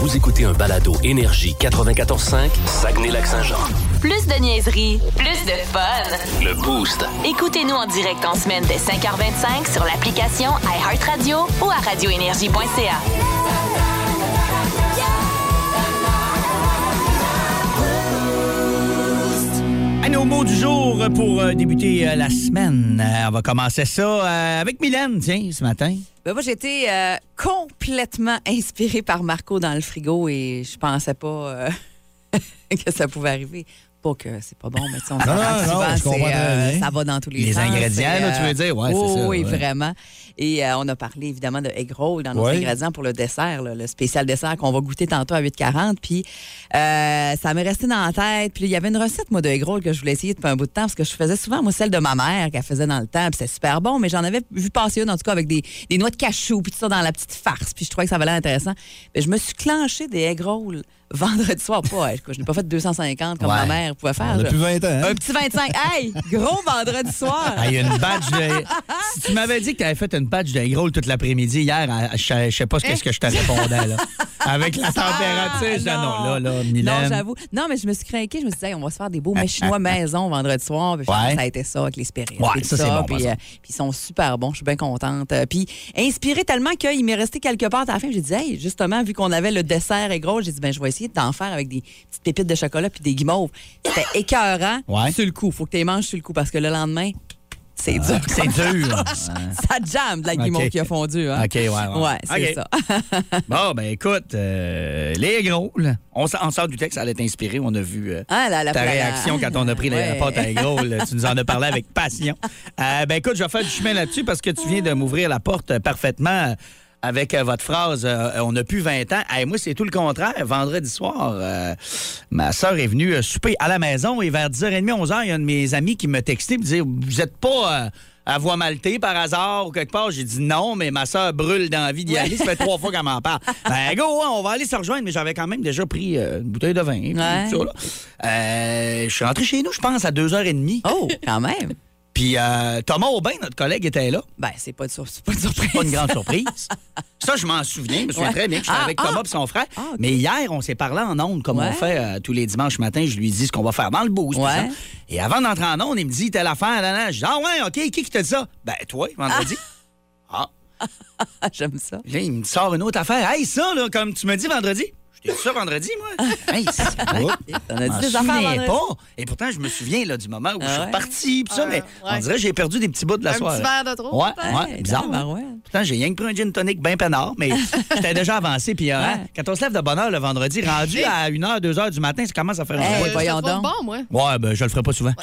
Vous écoutez un balado Énergie 94.5, Saguenay-Lac-Saint-Jean. Plus de niaiserie, plus de fun. Le Boost. Écoutez-nous en direct en semaine dès 5h25 sur l'application iHeartRadio ou à radioénergie.ca. nos mots du jour pour euh, débuter euh, la semaine. Euh, on va commencer ça avec Mylène, tiens, ce matin. Ben, moi, euh, complètement inspirée par Marco dans le frigo et je pensais pas que ça pouvait arriver. Pas que c'est pas bon, mais tu sais, on Non, non, souvent, euh, ça va dans tous les, Les sens. ingrédients, là, tu veux dire? Ouais, c'est oh, ça, Oui, ouais. vraiment. Et euh, on a parlé évidemment de egg roll dans nos Ouais. ingrédients pour le dessert, là, le spécial dessert qu'on va goûter tantôt à 8,40. Puis euh, ça m'est resté dans la tête. Puis il y avait une recette, moi, de egg roll que je voulais essayer depuis un bout de temps parce que je faisais souvent, moi, celle de ma mère qu'elle faisait dans le temps. Puis c'était super bon, mais j'en avais vu passer une, en tout cas, avec des, des noix de cachou, puis tout ça dans la petite farce. Puis je trouvais que ça valait intéressant. Mais je me suis clenché des egg rolls vendredi soir. Pas, je n'ai pas fait 250 comme Ouais. ma mère pouvait faire. On a là. plus 20 ans. hein? Un petit 25. Hey, gros vendredi soir. Ah, il y a une badge de. Si tu m'avais dit que tu avais fait une badge de gros toute l'après-midi hier, je je sais pas ce que, ce que je te répondais, là. Avec la température, je disais, non, là, là, Non, j'avoue. Non, mais je me suis craquée. Je me suis dit, hey, on va se faire des beaux mets chinois maison vendredi soir. Puis Ouais. Ça a été ça avec les. Ouais, ça, c'est bon, Puis, euh, puis ils sont super bons. Je suis bien contente. Euh, Puis inspirée tellement qu'il m'est resté quelque part à la fin. J'ai dit, hey, justement, vu qu'on avait le dessert et gros, j'ai dit, ben, je vais essayer d'en faire avec des petites pépites de chocolat puis des guimauves. C'était écœurant Ouais. sur le coup. Faut que tu les manges sur le coup parce que le lendemain, c'est dur. C'est dur. Ça jamme de la guimauve qui a fondu. Hein? OK, ouais, ouais. Ouais, c'est ça. Bon, ben écoute, euh, les gros, là, on, sort du texte, ça allait t'inspirer. On a vu euh, Ah, la- ta la- réaction quand on a pris la pâte à gros. là. tu nous en as parlé avec passion. Euh, ben écoute, je vais faire du chemin là-dessus parce que tu viens de m'ouvrir la porte parfaitement. Avec euh, votre phrase, euh, on a plus 20 ans. Hey, moi, c'est tout le contraire. Vendredi soir, euh, ma soeur est venue souper à la maison et vers 10h30, 11h, il y a un de mes amis qui me textait et me disait Vous n'êtes pas euh, à voix maltais par hasard ou quelque part J'ai dit non, mais ma soeur brûle d'envie d'y aller. Ça fait trois fois qu'elle m'en parle. Ben, go, on va aller se rejoindre, mais j'avais quand même déjà pris euh, une bouteille de vin. Ouais. Euh, je suis rentré chez nous, je pense, à 2h30. Oh, quand même. Puis euh, Thomas Aubin, notre collègue, était là. Ben, c'est pas, de sur- c'est pas une surprise. Pas une grande surprise. Ça, je m'en souviens. Je me souviens Ouais. très bien que j'étais Ah, avec ah. Thomas et son frère. Ah. Mais hier, on s'est parlé en ondes, comme Ouais. on fait euh, tous les dimanches matin. Je lui dis ce qu'on va faire dans le boost. Ouais. Et avant d'entrer en ondes, il me dit telle affaire. Là, là. Je dis Ah ouais, OK, qui qui t'a dit ça? Ben, toi, vendredi. Ah. Ah, J'aime ça. Là, il me sort une autre affaire. Hey, ça, là, comme tu m'as dit vendredi. Je t'ai dit ça vendredi, moi. hey. T'en as Je m'en dit des affaires pas. Et pourtant, je me souviens là, du moment où je suis ouais? reparti. pis ça, mais on dirait que j'ai perdu des petits bouts de la Un soirée. petit verre de trop, Ouais, bizarre. Pourtant, j'ai rien que pris un gin tonic bien peinard, mais j'étais déjà avancé. Puis, hein, quand on se lève de bonne heure le vendredi, rendu à 1h, 2h du matin, ça commence à faire Hey, un Euh, voyons donc. bon, moi. Ouais, ben, je le ferai pas souvent.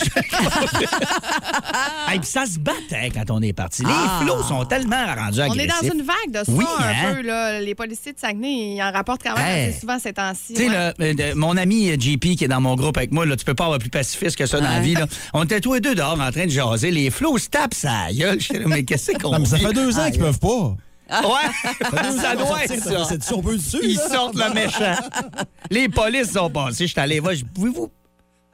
Hey, puis ça se battait quand on est parti. Les Ah. flots sont tellement rendus On agressifs. est dans une vague de ça Oui, un hein? peu. Là. Les policiers de Saguenay, ils en rapportent quand même Hey. assez souvent ces temps-ci. Tu sais, ouais. euh, mon ami euh, JP qui est dans mon groupe avec moi, là, tu peux pas avoir plus pacifiste que ça dans la vie. Là. On était tous les deux dehors en train de jaser. Les flots se tapent sa gueule. Mais qu'est-ce qu'on Non, mais ça fait deux ans qu'ils peuvent pas. Ouais, ça doit être ça. Ils sortent le méchant. Les polices sont passés. Je suis allé voir. Je pouvez-vous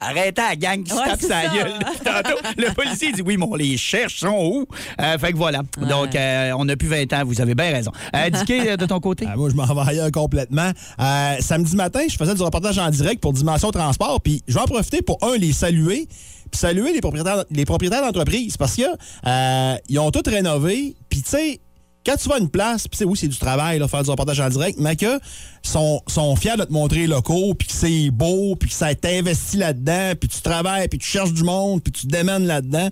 arrêter la gang qui se Ouais, tape c'est sa ça. gueule tantôt? Le policier dit oui, mais on les cherche, ils sont où? Euh, fait que voilà. Donc, euh, on n'a plus 20 ans. Vous avez bien raison. Euh, Dicky, euh, de ton côté? Ah, moi, je m'en vais ailleurs complètement. Euh, samedi matin, je faisais du reportage en direct pour Dimension Transport, puis je vais en profiter pour, un, les saluer, puis saluer les propriétaires, les propriétaires d'entreprise, parce que euh, ils ont tout rénové, puis tu sais, quand tu vas à une place, puis c'est oui, c'est du travail, là, faire du reportage en direct, mais que sont, sont fiers de te montrer les locaux, puis que c'est beau, puis que ça a été investi là-dedans, puis tu travailles, puis tu cherches du monde, puis tu te démènes là-dedans.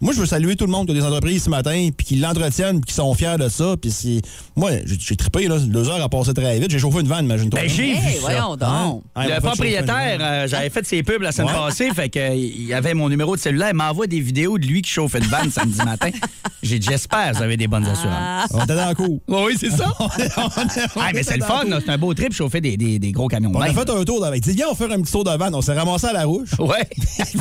Moi, je veux saluer tout le monde qui a des entreprises ce matin, puis qui l'entretiennent, puis qui sont fiers de ça. Puis c'est. Moi, j'ai trippé, là. Deux heures à passer très vite. J'ai chauffé une vanne, imagine-toi. Ben, j'ai vu Hey, ça. voyons donc. Hein? Le propriétaire, euh, j'avais fait ses pubs la semaine Ouais. passée, fait que, euh, il avait mon numéro de cellulaire, il m'envoie des vidéos de lui qui chauffe une vanne samedi matin. J'ai dit, j'espère que vous avez des bonnes assurances. On était dans le coup. Oui, c'est ça. On est- on Ah, mais c'est le fun, c'est un beau trip chauffer des, des, des gros camions. On a fait un tour de. Il dit, viens, on fait un petit tour de van. On s'est ramassé à la rouche. Ouais. Puis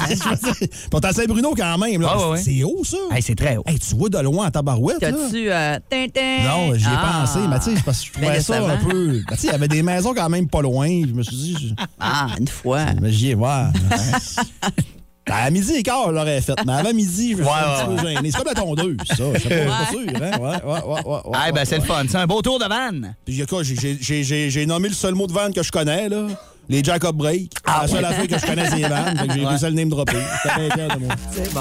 on est à Saint-Bruno quand même. Là. Ah, ouais, ouais. C'est haut, ça. Hey, c'est très haut. Hey, tu vois de loin en tabarouette. T'as-tu. euh, tintin? Non, j'y ai Ah. pensé, mais tu sais, parce que je trouvais ça un peu. Ben, tu sais, il y avait des maisons quand même pas loin. Je me suis dit, je- Ah, une fois. mais j'y ai voir. Ben, à midi et quart, je l'aurais fait. Mais avant midi, je me suis Ouais, un petit peu gêné. C'est comme la tondeuse, ça. Je sais pas, sûr. Hein? Ouais, ouais, ouais, ouais, ouais, Ah, ben, ouais, c'est le fun. C'est un beau tour de vanne. Puis, quoi, j'ai- nommé le seul mot de vanne que je connais, là. Les Jacob Break. la seule affaire que je connais, c'est les vannes. Fait que j'ai réussi à le name dropper. Moi.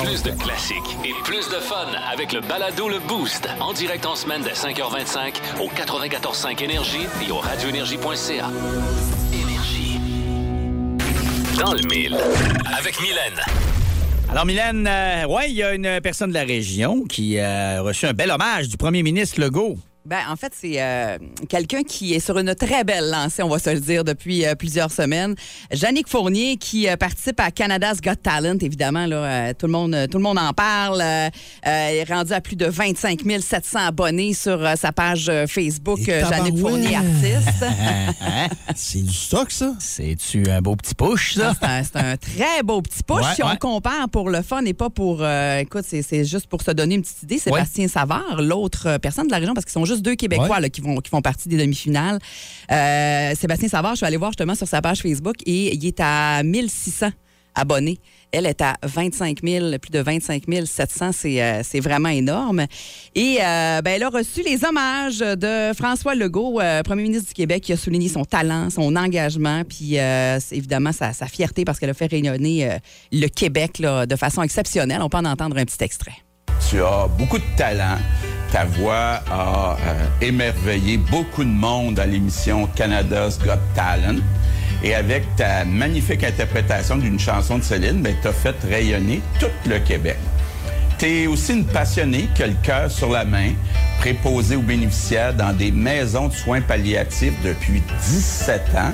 Plus de classiques et plus de fun avec le balado Le Boost. En direct en semaine dès 5h25 au 94.5 Énergie et au radioénergie.ca. Dans le mille. Avec Mylène. Alors, Mylène, euh, ouais, il y a une personne de la région qui a reçu un bel hommage du premier ministre Legault. Ben, en fait, c'est euh, quelqu'un qui est sur une très belle lancée, on va se le dire, depuis euh, plusieurs semaines. Jannick Fournier, qui euh, participe à Canada's Got Talent, évidemment, là, euh, tout, le monde, tout le monde en parle. Euh, euh, il est rendu à plus de 25 700 abonnés sur euh, sa page euh, Facebook, euh, Jannick. Fournier, artiste. C'est du stock, ça? C'est-tu un beau petit push, ça? C'est un, c'est un très beau petit push. Ouais, si on ouais. compare pour le fun et pas pour. euh, écoute, c'est c'est juste pour se donner une petite idée. Sébastien Savard, l'autre personne de la région, parce qu'ils sont juste deux Québécois Ouais. là, qui, vont, qui font partie des demi-finales. Euh, Sébastien Savard, je suis allée voir justement sur sa page Facebook et il est à 1600 abonnés. Elle est à 25 000, plus de 25 700. C'est euh, c'est vraiment énorme. Et euh, ben, elle a reçu les hommages de François Legault, euh, premier ministre du Québec, qui a souligné son talent, son engagement, puis euh, évidemment sa, sa fierté parce qu'elle a fait rayonner euh, le Québec là, de façon exceptionnelle. On peut en entendre un petit extrait. Tu as beaucoup de talent. Ta voix a euh, émerveillé beaucoup de monde à l'émission Canada's Got Talent. Et avec ta magnifique interprétation d'une chanson de Céline, ben, tu as fait rayonner tout le Québec. Tu es aussi une passionnée qui a le cœur sur la main, préposée aux bénéficiaires dans des maisons de soins palliatifs depuis 17 ans.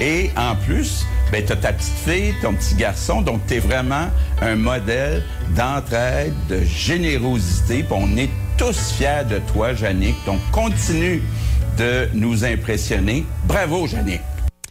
Et en plus, ben, tu as ta petite fille, ton petit garçon, donc tu es vraiment un modèle d'entraide, de générosité. On est tous fiers de toi, Jannick. Donc continue de nous impressionner. Bravo, Jannick.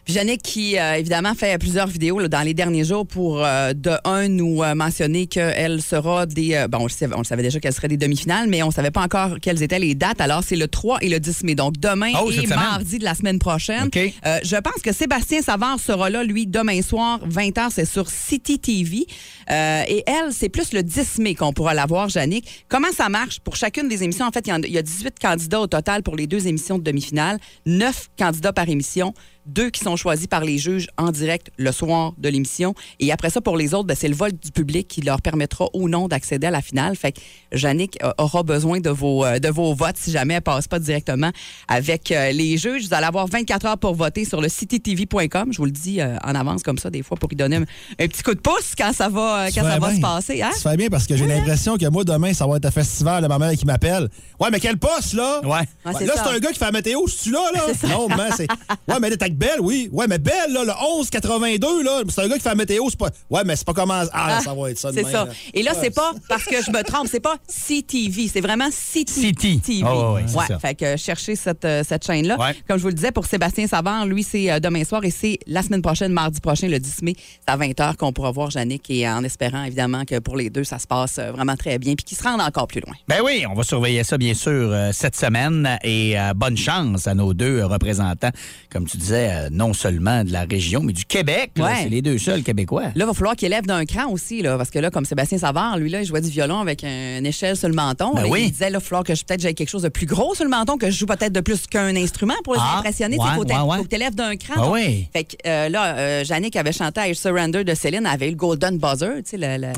Puis Yannick qui, euh, évidemment, fait plusieurs vidéos là, dans les derniers jours pour, euh, de un, nous euh, mentionner qu'elle sera des... euh, bon, on le, savait, on le savait déjà qu'elle serait des demi-finales, mais on ne savait pas encore quelles étaient les dates. Alors, c'est le 3 et le 10 mai. Donc, demain Oh, et mardi de la semaine prochaine. OK. Euh, je pense que Sébastien Savard sera là, lui, demain soir, 20h, c'est sur City TV. Euh, et elle, c'est plus le 10 mai qu'on pourra la voir, Jannick. Comment ça marche pour chacune des émissions? En fait, il y, y a 18 candidats au total pour les deux émissions de demi-finale, 9 candidats par émission, deux qui sont choisis par les juges en direct le soir de l'émission. Et après ça, pour les autres, ben, c'est le vote du public qui leur permettra ou non d'accéder à la finale. Fait que Jannick euh, aura besoin de vos, euh, de vos votes si jamais elle passe pas directement avec euh, les juges. Vous allez avoir 24 heures pour voter sur le citytv.com. Je vous le dis euh, en avance comme ça, des fois, pour y donner un, un petit coup de pouce quand ça va, quand ça va bien. se passer. Hein? Tu fais bien parce que j'ai l'impression que moi, demain, ça va être un festival de ma mère qui m'appelle. Ouais, mais quel poste, là? Ouais. Ouais, là, ça. c'est un gars qui fait la météo, c'est-tu là, là? Non, mais c'est. Ouais, mais là, t'as Belle, oui. Ouais, mais Belle, là, le 1182, là, c'est un gars qui fait la météo, c'est pas. Ouais, mais c'est pas comment. Ah, ça va être ça. C'est ça. là. Et là, Ouais, c'est pas parce que je me trompe, c'est pas CTV, c'est vraiment City, City. TV. Oh, ouais, c'est ça. fait que cherchez cette, euh, cette chaîne-là. Ouais. Comme je vous le disais, pour Sébastien Savard, lui, c'est euh, demain soir et c'est la semaine prochaine, mardi prochain, le 10 mai. C'est à 20h qu'on pourra voir Jannick et en espérant, évidemment, que pour les deux, ça se passe euh, vraiment très bien puis qu'ils se rendent encore plus loin. Ben oui, on va surveiller ça, bien sûr, euh, cette semaine. Et euh, bonne chance à nos deux euh, représentants, comme tu disais, euh, non seulement de la région, mais du Québec. Ouais. C'est les deux seuls Québécois. Là, il va falloir qu'il élève d'un cran aussi, là, parce que là, comme Sébastien Savard, lui, là, il jouait du violon avec un- une échelle sur le menton. Ben oui. Il disait, là, il va falloir que je peut-être j'aie quelque chose de plus gros sur le menton, que je joue peut-être de plus qu'un instrument pour les Ah, impressionner. ouais, Il faut, ouais, ouais. faut que tu élèves d'un cran. Oui. Fait que euh, là, euh, Jannick avait chanté I Surrender de Céline, avait eu le Golden Buzzer, tu sais, le,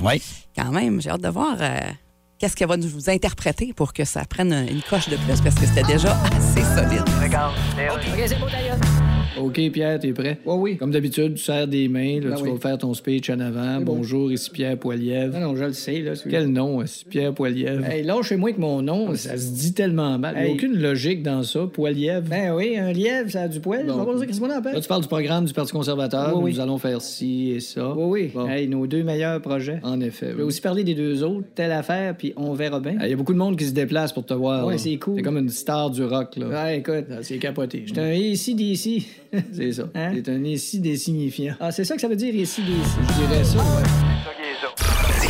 quand même, j'ai hâte de voir euh, qu'est-ce qu'elle va nous interpréter pour que ça prenne une coche de plus, parce que c'était déjà assez solide. OK, Pierre, t'es prêt? Oui, oui. Comme d'habitude, tu serres des mains, là, Ben tu oui. vas faire ton speech en avant. Bonjour, ici Pierre Poilievre. Non, non, je le sais, là. Quel nom, ici Pierre Poilievre? Hey, lâchez-moi que mon nom. Ça se dit tellement mal. Il n'y a aucune logique dans ça, Poilievre. Ben oui, un lièvre, ça a du poil. Bon. Appelle. Là, tu parles du programme du Parti conservateur. Oui, oui. Nous allons faire ci et ça. Oui, oui. Bon. Hey, nos deux meilleurs projets. En effet. Je oui. vais aussi parler des deux autres, telle affaire, puis on verra bien. Il y a beaucoup de monde qui se déplace pour te voir. Là. c'est cool. T'es comme une star du rock, là. Ouais, écoute, Ah, C'est capoté. j'étais un ici d'ici. C'est ça. Hein? C'est un ici des signifiants. Ah, c'est ça que ça veut dire ici d'ici. Je dirais ça, ouais.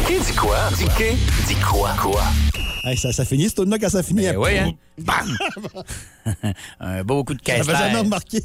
Dis dis quoi? Dis dis quoi? Quoi? Hey, ça, ça finit, c'est là quand ça finit. Ben oui, hein? Bam! Un beau coup de Ça caisse. fait jamais remarqué.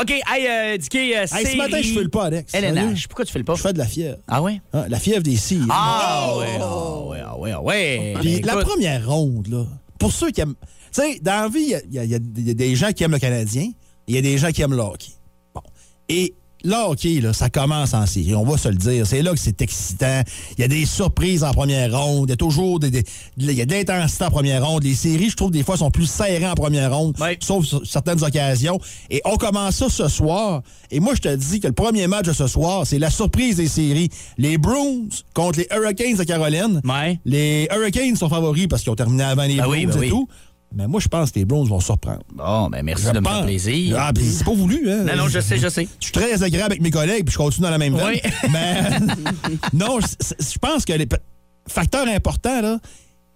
OK, hey, euh, Dicky, euh, Hey, ce matin, je fais le pas, Alex. Elena, Sérieux? pourquoi tu fais le pas? Je fais de la fièvre. Ah ouais? Hein, la fièvre des cils. Ah ouais, ah ouais, ah ouais, ah ouais. Puis Ben, la écoute, première ronde, là, pour ceux qui aiment. Tu sais, dans la vie, y y, y il y a des gens qui aiment le Canadien, il y a des gens qui aiment le hockey. Bon. Et le hockey, là, ça commence en série, on va se le dire. C'est là que c'est excitant. Il y a des surprises en première ronde. Il y a toujours des, des- il y a de l'intensité en première ronde. Les séries, je trouve, des fois, sont plus serrées en première ronde, sauf sur certaines occasions. Et on commence ça ce soir. Et moi, je te dis que le premier match de ce soir, c'est la surprise des séries. Les Bruins contre les Hurricanes de Caroline. Les Hurricanes sont favoris parce qu'ils ont terminé avant les Ben Bruins oui, ben et tout. Mais moi, je pense que les Browns vont surprendre. Bon, ben merci Je de me faire plaisir. Ah, puis c'est pas voulu, hein? Non, non, je sais, je sais. Je suis très agréable avec mes collègues, puis je continue dans la même veine. Oui. Mais non, je pense que les facteurs importants, là,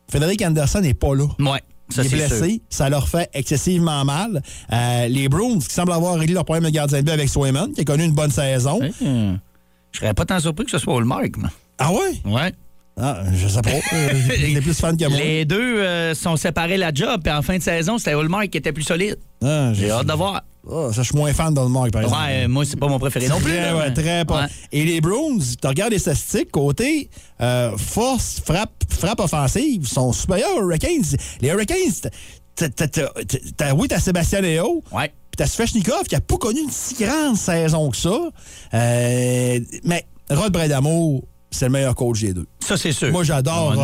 Frédéric Anderson n'est pas là. Ouais, ça Il est blessé, sûr. ça leur fait excessivement mal. Euh, les Browns, qui semblent avoir réglé leur problème de gardien de but avec Swayman, qui a connu une bonne saison. Je serais pas tant surpris que ce soit Hallmark, moi. Ah ouais? Ouais. Ah, je sais pas. Euh, Il est plus fan que moi. Les deux euh, sont séparés la job, puis en fin de saison, c'était Hallmark qui était plus solide. Ah, J'ai hâte de voir. Ah, ça, je suis moins fan d'Holmark, par exemple. Ouais, moi, c'est pas mon préféré non plus. Très, là, ouais, mais- très pas. Ouais. Et les Browns, tu regardes les statistiques, côté euh, force, frappe, frappe offensive, sont supérieurs aux Hurricanes. Les Hurricanes, t'as- oui, t'as Sébastien Léo, Ouais. puis t'as Svechnikov qui a pas connu une si grande saison que ça. Euh, mais Rod Bredamour, c'est le meilleur coach des deux. Ça, c'est sûr. Moi, j'adore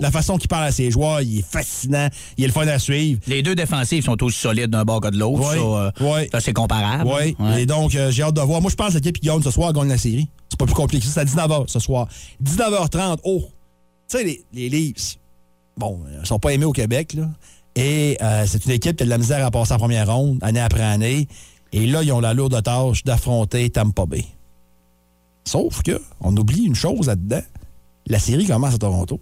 la façon qu'il parle à ses joueurs. Il est fascinant. Il est le fun à suivre. Les deux défensifs sont aussi solides d'un bord que de l'autre. Ça, euh, ça, c'est comparable. Oui, Ouais. et donc euh, j'ai hâte de voir. Moi, je pense que l'équipe qui gagne ce soir gagne la série. C'est pas plus compliqué que ça. C'est à 19h ce soir. 19h30. Oh! Tu sais, les, les Leafs, bon, ils sont pas aimés au Québec, là. Et euh, c'est une équipe qui a de la misère à passer en première ronde, année après année. Et là, ils ont la lourde tâche d'affronter Tampa Bay. Sauf que, on oublie une chose là-dedans. La série commence à Toronto.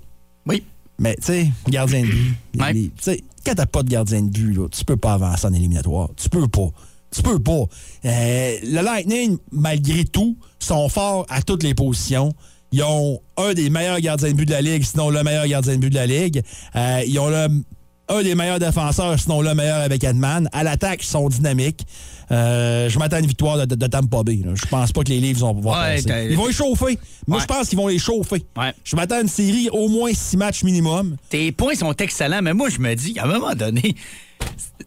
Oui. Mais, tu sais, gardien de but. Ouais. Tu sais, quand t'as pas de gardien de but, là, tu peux pas avancer en éliminatoire. Tu peux pas. Tu peux pas. Euh, le Lightning, malgré tout, sont forts à toutes les positions. Ils ont un des meilleurs gardiens de but de la Ligue, sinon le meilleur gardien de but de la Ligue. Euh, ils ont le- un des meilleurs défenseurs, sinon le meilleur avec Edman. À l'attaque, ils sont dynamiques. Euh, je m'attends à une victoire de, de, de Tampa Bay. là. Je pense pas que les Leafs vont pouvoir Ouais, passer. Ils vont échauffer. Moi, Ouais. je pense qu'ils vont les chauffer. Ouais. Je m'attends à une série au moins six matchs minimum. Tes points sont excellents, mais moi, je me dis, à un moment donné,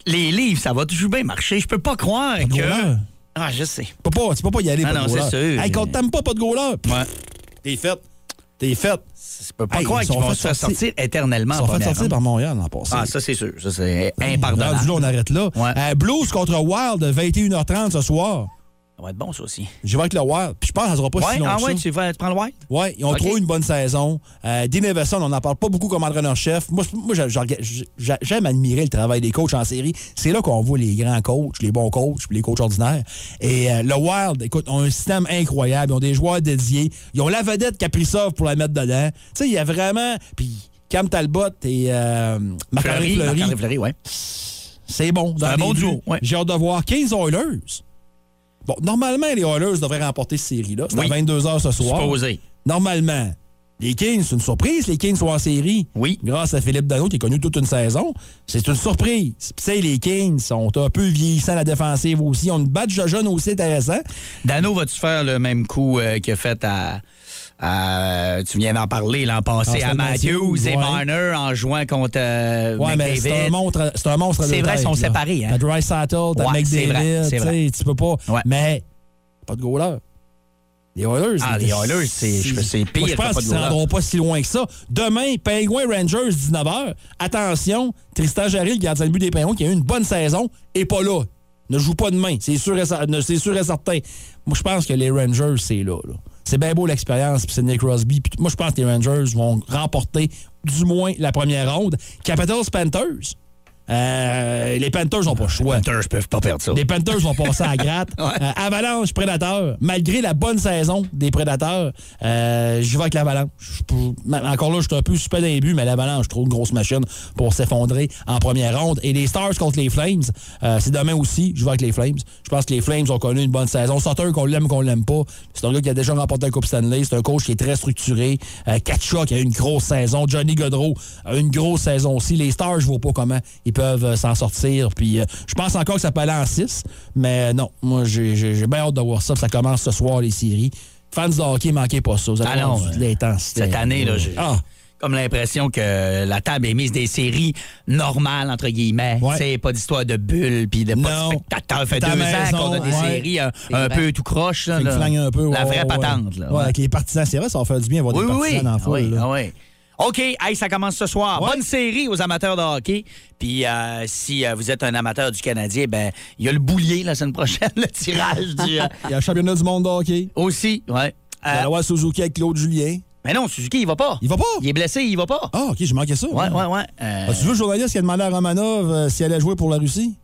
les livres, ça va toujours bien marcher. Je peux pas croire que. Ah, je sais. Tu peux pas, tu peux pas y aller. Ah pas non, c'est sûr. Hey, quand t'aimes pas, pas de goaler. Ouais. T'es fait. T'es fait. Je peux pas Hey, croire ils qu'ils vont se faire sortir- éternellement Ils en sont fait sortir par Montréal l'an passé. Ah, ça, c'est sûr. Ça, c'est Rendu impardonnable. là, on arrête là. Ouais. Euh, Blues contre Wild, 21h30 ce soir. Ça va être bon, ça aussi. Je vais avec le Wild. Puis je pense que ça sera pas Ouais, si long ah que ouais, ça. tu, vas, tu prends le white? Ouais, ils ont Ok. trouvé une bonne saison. Euh, Dean Everson, on n'en parle pas beaucoup comme entraîneur-chef. Moi, j'aime admirer le travail des coachs en série. C'est là qu'on voit les grands coachs, les bons coachs, puis les coachs ordinaires. Et euh, le Wild, écoute, ont un système incroyable. Ils ont des joueurs dédiés. Ils ont la vedette Kaprizov pour la mettre dedans. Tu sais, il y a vraiment... Puis Cam Talbot et euh, Marc-André Fleury, Marc-André Fleury, ouais. c'est bon. dans un bon duo, ouais. J'ai hâte de voir 15 Oilers. Bon, normalement, les Oilers devraient remporter cette série-là. C'est Oui. à 22h ce soir. Supposé. Normalement. Les Kings, c'est une surprise. Les Kings sont en série. Oui. Grâce à Philippe Dano, qui a connu toute une saison. C'est une surprise. Puis, les Kings sont un peu vieillissants à la défensive aussi. Ont une badge de jeunes aussi intéressant. Dano, vas-tu faire le même coup euh, qu'il a fait à. À- tu viens d'en parler l'an passé Ah, à Matthews et ouais. Marner en jouant contre euh, Ouais, mais McDavid. c'est un monstre, c'est un monstre C'est vrai, ils sont là. séparés, hein. T'as Dry Sattel, t'as Ouais, c'est vrai, McDavid, c'est tu vrai. sais, tu peux pas. Ouais. Mais, pas de goaler. Les Oilers. Ah, les Oilers, c'est- pire Moi, je pense qu'ils ne rendront pas si loin que ça. Demain, Penguins Rangers, 19h. Attention, Tristan Jarry, le gardien de but des Penguins, qui a eu une bonne saison, est pas là. ne joue pas demain. C'est sûr, sûr et certain. Moi, je pense que les Rangers, c'est là. là. C'est bien beau l'expérience, puis c'est Nick Crosby. Puis moi, je pense que les Rangers vont remporter du moins la première ronde. Capitals Panthers. Euh, les Panthers n'ont pas le choix. Les Panthers peuvent pas perdre ça. Les Panthers vont passer à la gratte. Euh, Avalanche, Prédateur. Malgré la bonne saison des Prédateurs, euh, j'y vais avec l'Avalanche. Je Encore là, je suis un peu suspect d'un but, mais l'Avalanche, je trouve une grosse machine pour s'effondrer en première ronde. Et les Stars contre les Flames, euh, c'est demain aussi. Je vais avec les Flames. Je pense que les Flames ont connu une bonne saison. Sutter, qu'on l'aime, qu'on l'aime pas, c'est un gars qui a déjà remporté la Coupe Stanley. C'est un coach qui est très structuré. Euh, Kachuk a eu une grosse saison. Johnny Godreau a une grosse saison aussi. Les Stars, je vois pas comment ils peuvent euh, s'en sortir. Puis euh, je pense encore que ça peut aller en 6. Mais non, moi, j'ai bien hâte de voir ça. Ça commence ce soir, les séries. Fans de hockey, manquez pas ça. Vous allez Ah non, l'intensité. Cette année, là, j'ai Ah. comme l'impression que la table est mise des séries normales, entre guillemets. Ouais. C'est pas d'histoire de bulles puis de pas de spectateurs. fait deux ans qu'on a des ouais. séries un, peu tout croche. là, là. un peu. La ouais, vraie patente. Là, avec les partisans, c'est vrai, ça va faire du bien avoir Oui, des partisans oui. dans Ah foule. oui, là. ah oui. OK, hey, ça commence ce soir. Ouais. Bonne série aux amateurs de hockey. Puis euh, si euh, vous êtes un amateur du Canadien, ben il y a le boulier la semaine prochaine, le tirage du... euh, Il y a le championnat du monde de hockey. aussi, ouais. Euh, avoir Suzuki avec Claude Julien. mais non, Suzuki, il va pas. Il va pas? Il est blessé, il va pas. Ah, OK, j'ai manqué ça. Ouais, ouais, ouais. Euh, Ah, tu veux le journaliste qui a demandé à Romanov euh, s'il allait jouer pour la Russie?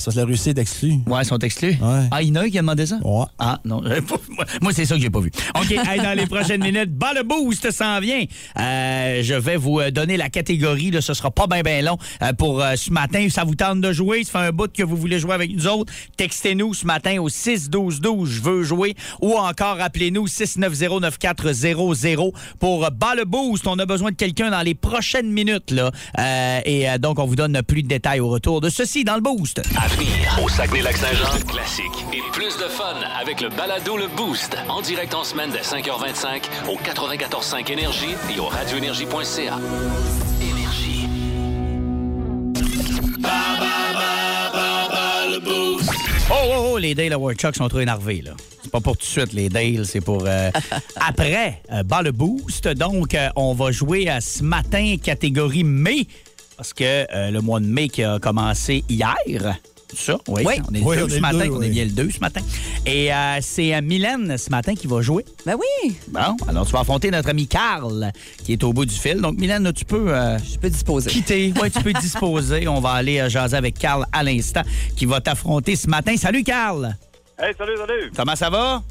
C'est parce que la Russie est exclue. Ouais, ils sont exclus. Ouais. Ah, il y en a un qui a demandé ça? Ouais. Ah, non. moi- c'est ça que j'ai pas vu. OK, hey, dans les prochaines minutes, bas le boost s'en vient. Euh, je vais vous euh, donner la catégorie. Là, ce sera pas bien, bien long euh, pour euh, ce matin. Ça vous tente de jouer? Ça fait un bout que vous voulez jouer avec nous autres. Textez-nous ce matin au 6-12-12. Je veux jouer. Ou encore, appelez-nous 690-9400 pour bas le boost. On a besoin de quelqu'un dans les prochaines minutes. Là. Et donc, on vous donne plus de détails au retour de ceci dans le boost. À venir, au Saguenay-Lac-Saint-Jean, classique et plus de fun avec le balado Le Boost. En direct en semaine dès 5h25 au 94.5 Énergie et au radioénergie.ca. Énergie. Oh, oh, oh, les Dale Award Chuck sont trop énervés, là. C'est pas pour tout de suite, les Dale, c'est pour euh, après, euh, bas le boost. Donc, euh, on va jouer à ce matin, catégorie mai, parce que euh, le mois de mai qui a commencé hier. Ça, oui. Oui. On est le Oui, 2 on est ce matin. deux, on est bien le 2 ce matin. Et euh, c'est euh, Mylène ce matin qui va jouer. Ben oui, Bon, alors tu vas affronter notre ami Carl qui est au bout du fil. Donc, Mylène, tu peux euh, je peux disposer. quitter. Oui, tu peux disposer. On va aller euh, jaser avec Carl à l'instant qui va t'affronter ce matin. Salut, Carl! Hey, salut, salut. Comment ça va?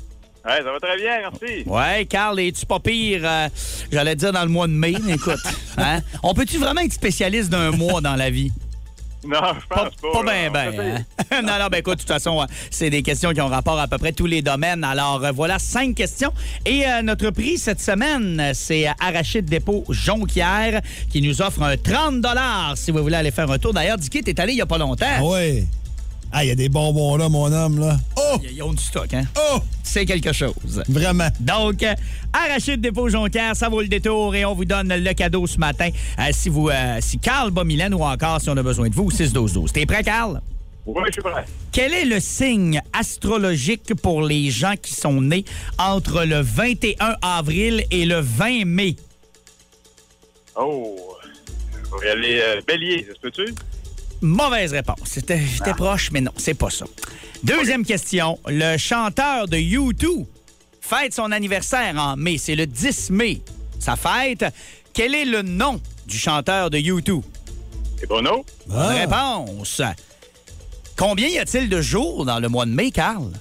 Hey, ça va très bien, merci. Ouais, Carl, es-tu pas pire? euh, J'allais dire dans le mois de mai. Écoute, hein? on peut-tu vraiment être spécialiste d'un mois dans la vie? Non, je Pas, pense pas. pas bien, bien. hein? non, non, ben écoute, de toute façon, c'est des questions qui ont rapport à peu près tous les domaines. Alors, euh, voilà, cinq questions. Et euh, notre prix cette semaine, c'est Arachide Dépôt Jonquière qui nous offre un 30 si vous voulez aller faire un tour. D'ailleurs, Dicky, t'es allé il y a pas longtemps. Ah ouais. Ah, il y a des bonbons là, mon homme, là. Oh! Ils ont du stock, hein? Oh! C'est quelque chose. Vraiment. Donc, euh, Arachide Dépôt Jonquière, ça vaut le détour et on vous donne le cadeau ce matin. Euh, si vous, euh, si Carl bat Mylène ou encore si on a besoin de vous, 6-12-12. T'es prêt, Carl? Oui, je suis prêt. Quel est le signe astrologique pour les gens qui sont nés entre le 21 avril et le 20 mai? Oh, je vais y aller euh, bélier, ça se peut-tu? Mauvaise réponse. C'était j'étais proche, mais non, c'est pas ça. Deuxième question. Le chanteur de U2 fête son anniversaire en mai. C'est le 10 mai. Sa fête. Quel est le nom du chanteur de U2? C'est Bono? Bonne Ah. réponse. Combien y a-t-il de jours dans le mois de mai, Carl?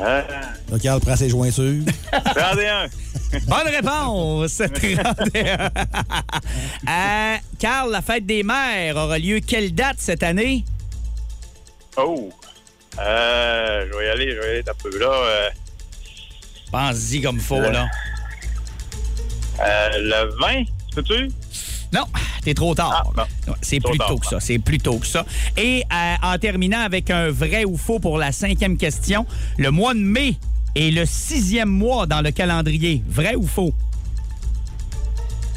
Euh, Là, Carl prend ses jointures. 31. Bonne réponse! 31. Euh, Carl, la fête des mères aura lieu quelle date cette année? Oh. Euh, je vais y aller, je vais y aller un peu là. Euh, Pense-y comme faux, là. euh, le 20, se peut-tu? Non, t'es trop tard. Ah, C'est plus tôt que ça. C'est plus tôt que ça. Et euh, en terminant avec un vrai ou faux pour la cinquième question, le mois de mai est le sixième mois dans le calendrier. Vrai ou faux?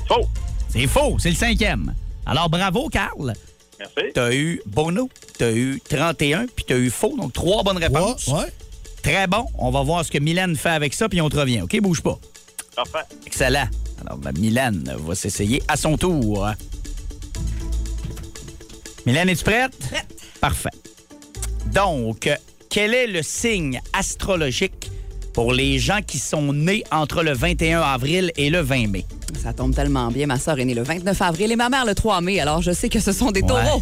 Faux. C'est faux, c'est le cinquième. Alors bravo, Carl. Merci. T'as eu Bono, t'as eu 31, puis t'as eu faux. Donc trois bonnes réponses. Ouais, ouais. Très bon. On va voir ce que Mylène fait avec ça, puis on te revient. OK, bouge pas. Parfait. Excellent. Alors, ben, Mylène va s'essayer à son tour. Mylène, es-tu prête? Prête. Parfait. Donc, quel est le signe astrologique pour les gens qui sont nés entre le 21 avril et le 20 mai? Ça tombe tellement bien. Ma soeur est née le 29 avril et ma mère le 3 mai, alors je sais que ce sont des taureaux.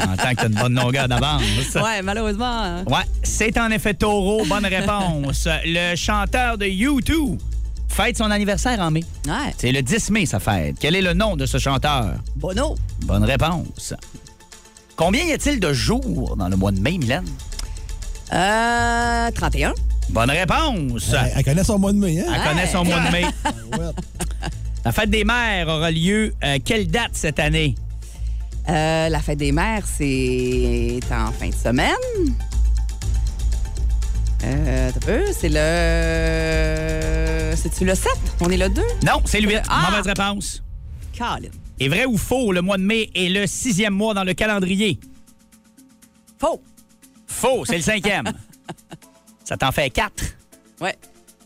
En tant que une bonne longueur d'avance. ouais, malheureusement. Ouais, c'est en effet taureau. Bonne réponse. Le chanteur de U2 fête son anniversaire en mai. Ouais. C'est le 10 mai, sa fête. Quel est le nom de ce chanteur? Bono. Bonne réponse. Combien y a-t-il de jours dans le mois de mai, Mylène? Euh, 31. Bonne réponse. Elle, elle connaît son mois de mai, hein? Elle connaît son mois de mai. Ouais. La fête des mères aura lieu euh, quelle date cette année? Euh, la fête des mères, c'est en fin de semaine. Euh, t'as peu, c'est le. C'est-tu le 7? On est le 2? Non, c'est le 8. Ah! Mauvaise réponse. Colin. Est vrai ou faux, le mois de mai est le sixième mois dans le calendrier? Faux. Faux, c'est le cinquième. Ça t'en fait quatre. Ouais.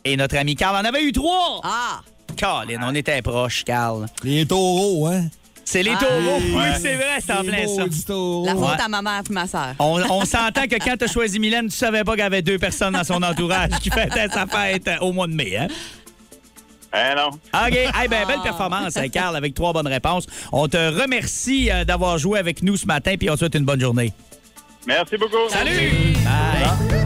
Et notre ami Carl en avait eu trois. Ah! Colin, on était proches, Carl. Les taureaux, hein? C'est les taureaux. Oui, c'est vrai, c'est en plein ça. La faute à ma mère et ma soeur. On, on s'entend que quand tu as choisi Mylène, tu savais pas qu'il y avait deux personnes dans son entourage qui fêtaient sa fête au mois de mai, hein? Eh non. OK. Hey, ben, belle performance, hein, Carl, avec trois bonnes réponses. On te remercie euh, d'avoir joué avec nous ce matin, puis on te souhaite une bonne journée. Merci beaucoup. Salut! Bye!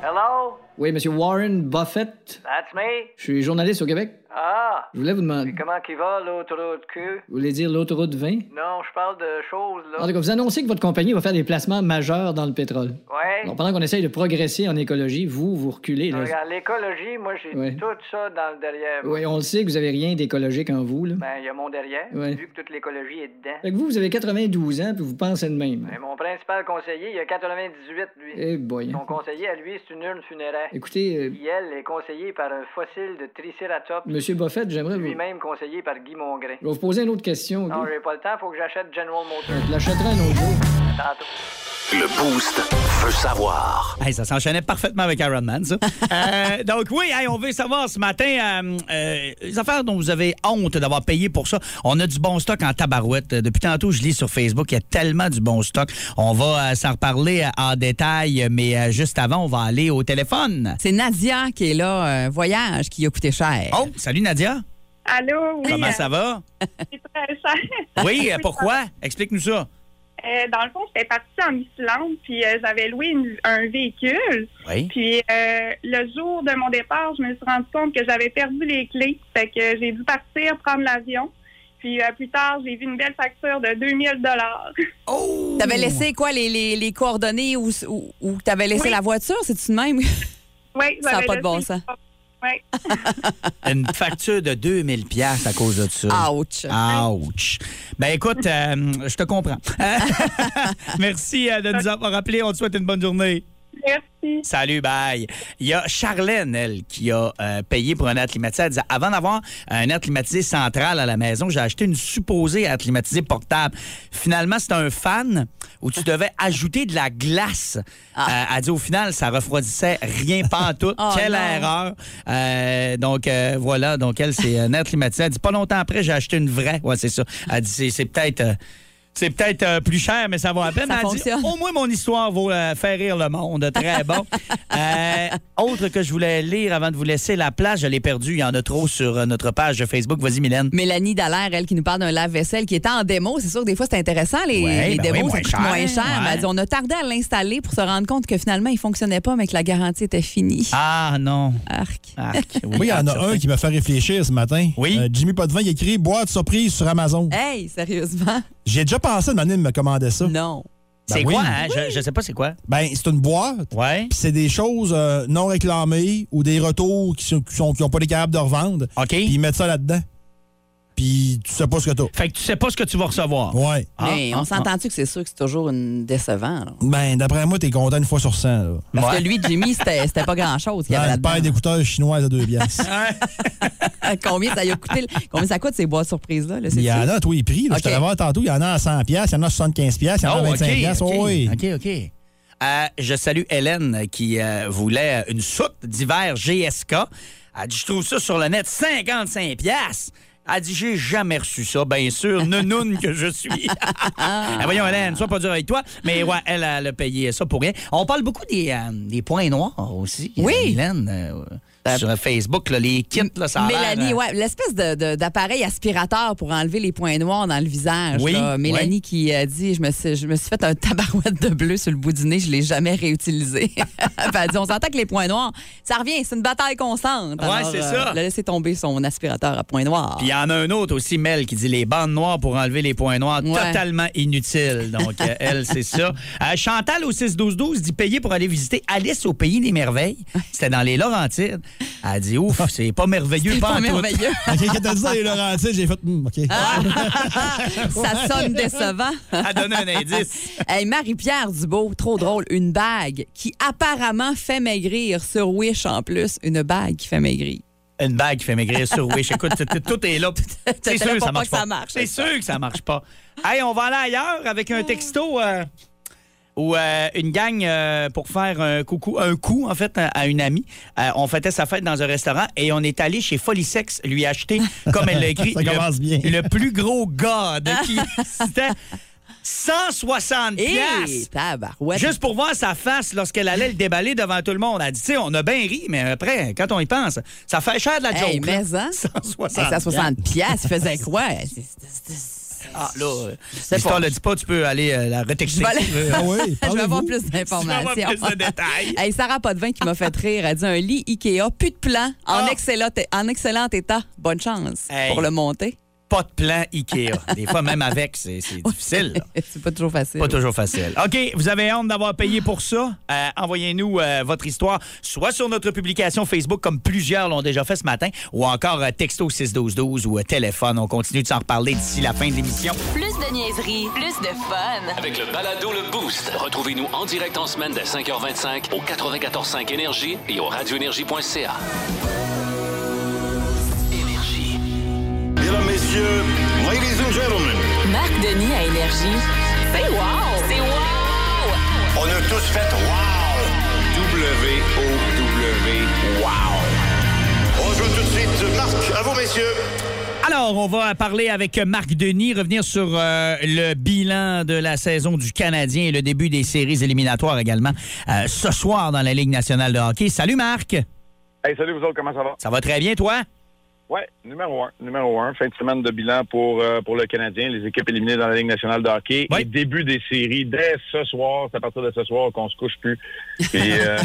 Hello, Oui, Monsieur Warren Buffett. that's me. Je suis journaliste au Québec. Ah, Je voulais vous demander. comment qu'il va l'autoroute Q? Vous voulez dire l'autoroute 20? Non, je parle de choses, En là. tout cas, vous annoncez que votre compagnie va faire des placements majeurs dans le pétrole. Ouais. Donc, pendant qu'on essaye de progresser en écologie, vous, vous reculez. Là. Regarde, l'écologie, moi, j'ai Ouais. tout ça dans le derrière. Oui, on le sait que vous avez rien d'écologique en vous. Là. Ben, il y a mon derrière, Ouais. vu que toute l'écologie est dedans. Fait que vous, vous avez 92 ans, puis vous pensez de même. Ben, mon principal conseiller, il a 98, lui. Eh boy. Son conseiller, à lui, c'est une urne funéraire. Écoutez, euh, elle est conseillée par un fossile de Triceratops, Monsieur Buffett, j'aimerais vous... lui-même conseillé par Guy Mongrain. Je vais vous poser une autre question. ok? Non, j'ai pas le temps, faut que j'achète General Motors. Je l'achèterai un autre jour. Tantôt. Le Boost veut savoir. Hey, ça s'enchaînait parfaitement avec Iron Man, ça. Euh, donc oui, hey, on veut savoir ce matin euh, euh, les affaires dont vous avez honte d'avoir payé pour ça. On a du bon stock en tabarouette. Depuis tantôt, je lis sur Facebook, il y a tellement du bon stock. On va euh, s'en reparler euh, en détail, mais euh, juste avant, on va aller au téléphone. C'est Nadia qui est là, voyage qui a coûté cher. Oh, salut Nadia. Allô, oui. Comment ça va? C'est très cher. Oui, pourquoi? Explique-nous ça. Euh, dans le fond, j'étais partie en Islande, puis euh, j'avais loué une- un véhicule. Oui. Puis euh, le jour de mon départ, je me suis rendu compte que j'avais perdu les clés. Fait que j'ai dû partir prendre l'avion. Puis euh, plus tard, j'ai vu une belle facture de 2000 dollars. Oh! T'avais laissé quoi, les, les, les coordonnées où, où, où t'avais laissé Oui. la voiture? C'est-tu de même? Oui, Ça a j'avais pas de bon sens. Une facture de 2000 pièces à cause de ça. Ouch. Ouch. Ben écoute, euh, je te comprends. Merci euh, de nous avoir rappelé. On te souhaite une bonne journée. Merci. Salut, bye. Il y a Charlène, elle, qui a euh, payé pour un air climatisé. Elle disait, avant d'avoir un air climatisé central à la maison, j'ai acheté une supposée air climatisé portable. Finalement, c'est un fan où tu devais ajouter de la glace. Euh, elle dit, au final, ça refroidissait rien pas en tout. Oh Quelle non. erreur. Euh, donc, euh, voilà. Donc, elle, c'est un air climatisé. Elle dit, pas longtemps après, j'ai acheté une vraie. Ouais, c'est ça. Elle dit, c'est- c'est peut-être... c'est peut-être euh, plus cher, mais ça vaut la peine. Ça dit, au moins, mon histoire vaut euh, faire rire le monde. Très bon. Euh, autre que je voulais lire avant de vous laisser la place, je l'ai perdu. Il y en a trop sur notre page de Facebook. Vas-y, Mylène. Mélanie Dallaire, elle, qui nous parle d'un lave-vaisselle qui était en démo. C'est sûr que des fois, c'est intéressant, les, Ouais, les ben démos, oui, moins ça coûte cher, moins cher. ouais. Mais elle dit, on a tardé à l'installer pour se rendre compte que finalement, il fonctionnait pas, mais que la garantie était finie. Ah, non. Arc. Arc, oui, il y en a un qui m'a fait réfléchir ce matin. Oui. Euh, Jimmy Potvin, il a écrit boîte surprise sur Amazon. Hey, sérieusement? J'ai déjà pensé de de me commander ça. Non. Ben C'est oui. quoi, hein? Je, je sais pas c'est quoi. Ben, c'est une boîte. Ouais. Puis c'est des choses euh, non réclamées ou des retours qui sont, qui sont- qui ont pas été capables de revendre. OK. Puis ils mettent ça là-dedans. Puis tu sais pas ce que t'as. Fait que tu sais pas ce que tu vas recevoir. Ouais. Ah, mais ah, on s'entend-tu que c'est sûr que c'est toujours une décevant? là? Ben, d'après moi, t'es content une fois sur 100. Là. Parce Ouais. que lui, Jimmy, c'était c'était pas grand-chose qu'il y avait Ouais, une là-dedans. paire d'écouteurs chinois à deux pièces. combien ça a coûté? Combien ça coûte ces boîtes surprises-là? là, Il y en a à tous les prix. Là. Je te OK. l'avais tantôt. Il y en a à 100 pièces, il y en a à 75 pièces, il y en a à Oh, 25 OK, pièces. OK, Oui. OK, OK. Euh, je salue Hélène qui euh, voulait une soute d'hiver GSK. Elle dit, je trouve ça sur le net 55 pièces. Elle dit, j'ai jamais reçu ça, bien sûr, nounoune que je suis. Ah, voyons, Hélène, sois pas dur avec toi. Mais ouais, elle, elle a payé ça pour rien. On parle beaucoup des, euh, des points noirs aussi. Oui. Hélène, euh, sur Facebook, là, les kits, là, ça a Mélanie, euh, ouais, l'espèce d'appareil aspirateur pour enlever les points noirs dans le visage. Oui, là. Mélanie oui. qui a dit je me, suis, je me suis fait un tabarouette de bleu sur le bout du nez, je l'ai jamais réutilisé. Elle a dit on s'entend que les points noirs, ça revient, c'est une bataille constante. Ouais, Alors, c'est euh, ça. Elle a laissé tomber son aspirateur à points noirs. Puis il y en a un autre aussi, Mel, qui dit les bandes noires pour enlever les points noirs, Ouais. totalement inutile. Donc, euh, elle, c'est ça. Euh, Chantal au 6-12-12 dit payer pour aller visiter Alice au Pays des Merveilles. C'était dans les Laurentides. Elle dit ouf, c'est pas merveilleux, C'est pas, pas merveilleux. Quand t'as dit ça, les Laurentides, j'ai fait, Hmm, OK. Ça sonne décevant. Elle donne un indice. Hey, Marie-Pierre Dubo, trop drôle, une bague qui apparemment fait maigrir sur Wish en plus. Une bague qui fait maigrir. Une bague qui fait maigrir sur Wish. Écoute, tout, est là. C'est sûr là que ça marche que ça pas. marche, C'est sûr que ça marche pas. Hey, on va aller ailleurs avec un texto euh, ou euh, une gang euh, pour faire un coucou, un coup en fait à, à une amie. Euh, on fêtait sa fête dans un restaurant et on est allé chez Folisex lui acheter, comme elle l'a écrit, Ça commence le, bien. le plus gros god qui c'était 160 Et piastres. tabarouette. Juste pour voir sa face lorsqu'elle allait le déballer devant tout le monde. Elle dit, tu sais, on a bien ri, mais après, quand on y pense, ça fait cher de la Hey, joke. mais hein? 160 Hey, 160 piastres, il faisait quoi? C'est- c'est- c'est- Ah, là, euh, l'histoire pas. ne le dit pas, tu peux aller euh, la retexter. Je vais si. Ah oui, Je vais avoir plus Tu vas avoir d'informations. plus de détails. Hey, Sarah Potvin qui m'a fait rire, elle dit un lit Ikea, plus de plan, en, Ah. excellent, en excellent état. Bonne chance Hey. pour le monter. Pas de plan Ikea. Des fois, même avec, c'est difficile. C'est pas toujours facile. Pas toujours facile. OK, vous avez honte d'avoir payé pour ça? Euh, Envoyez-nous euh, votre histoire, soit sur notre publication Facebook, comme plusieurs l'ont déjà fait ce matin, ou encore euh, texto 61212 ou euh, téléphone. On continue de s'en reparler d'ici la fin de l'émission. Plus de niaiserie, plus de fun. Avec le balado Le Boost, retrouvez-nous en direct en semaine dès 5h25 au 94.5 Énergie et au radioénergie.ca. Messieurs, Ladies and Gentlemen, Marc Denis à Énergie. C'est wow! C'est wow! on a tous fait wow! W-O-W, wow! On joue tout de suite. Marc, à vous, messieurs. Alors, on va parler avec Marc Denis, revenir sur euh, le bilan de la saison du Canadien et le début des séries éliminatoires également euh, ce soir dans la Ligue nationale de hockey. Salut Marc! Hey, salut vous autres, comment ça va? Ça va très bien, toi? Ouais, numéro un. Numéro un. Fin de semaine de bilan pour, euh, pour le Canadien, les équipes éliminées dans la Ligue nationale de hockey. Ouais. Et début des séries dès ce soir. C'est à partir de ce soir qu'on se couche plus. Euh,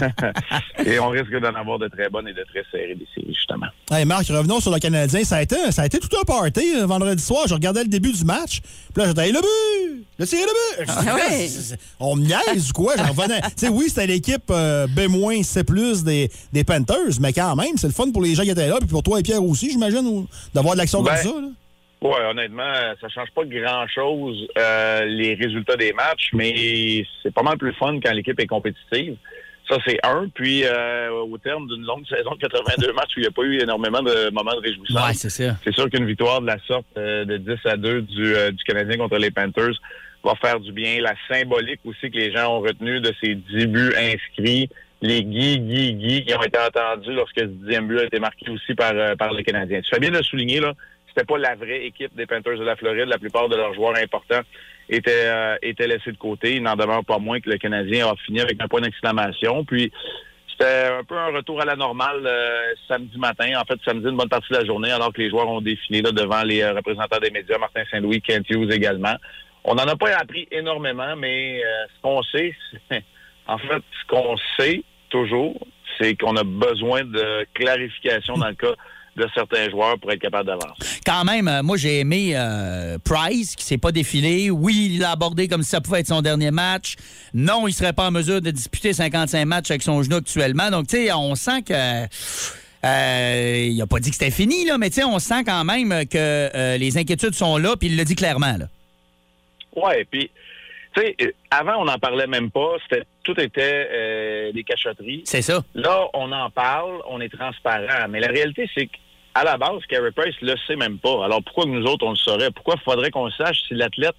et on risque d'en avoir de très bonnes et de très serrées des séries, justement. Hey Marc, revenons sur le Canadien. Ça a été, ça a été tout un party euh, vendredi soir. Je regardais le début du match. Puis là, j'étais, hey, le but! Le tiré le but! Ah ouais. On me niaise ou quoi? J'en revenais. tu sais, oui, c'était l'équipe euh, B- C+, des, des Panthers, mais quand même, c'est le fun pour les gens qui étaient là. Puis pour toi et Pierre aussi, j'imagine, d'avoir de l'action Ben, comme ça. là? Ouais, honnêtement, ça change pas grand-chose euh, les résultats des matchs, mais c'est pas mal plus fun quand l'équipe est compétitive. Ça, c'est un. Puis, euh, au terme d'une longue saison de 82 matchs où il n'y a pas eu énormément de moments de réjouissance, Ouais, c'est ça. c'est sûr qu'une victoire de la sorte euh, de 10 à 2 du, euh, du Canadien contre les Panthers va faire du bien. La symbolique aussi que les gens ont retenu de ces 10 buts inscrits, les Guy, Guy, Guy qui ont été entendus lorsque ce dixième but a été marqué aussi par, euh, par le Canadien. Tu fais bien de le souligner, là. C'était pas la vraie équipe des Panthers de la Floride. La plupart de leurs joueurs importants étaient, euh, étaient laissés de côté. Il n'en demeure pas moins que le Canadien a fini avec un point d'exclamation. Puis, c'était un peu un retour à la normale euh, samedi matin. En fait, samedi, une bonne partie de la journée, alors que les joueurs ont défilé là, devant les euh, représentants des médias, Martin Saint-Louis, Kent Hughes également. On n'en a pas appris énormément, mais euh, ce qu'on sait, en fait, ce qu'on sait toujours, c'est qu'on a besoin de clarification dans le cas de certains joueurs pour être capable d'avancer. Quand même, euh, moi, j'ai aimé euh, Price, qui s'est pas défilé. Oui, il l'a abordé comme si ça pouvait être son dernier match. Non, il serait pas en mesure de disputer 55 matchs avec son genou actuellement. Donc, tu sais, on sent que... euh, il a pas dit que c'était fini, là, mais tu sais, on sent quand même que les inquiétudes sont là, puis il le dit clairement. Là. Ouais, puis, tu sais, euh, avant, on n'en parlait même pas. C'était, tout était euh, des cachotteries. C'est ça. Là, on en parle, on est transparent. Mais la réalité, c'est qu'à la base, Carey Price le sait même pas. Alors, pourquoi nous autres, on le saurait? Pourquoi faudrait qu'on le sache si l'athlète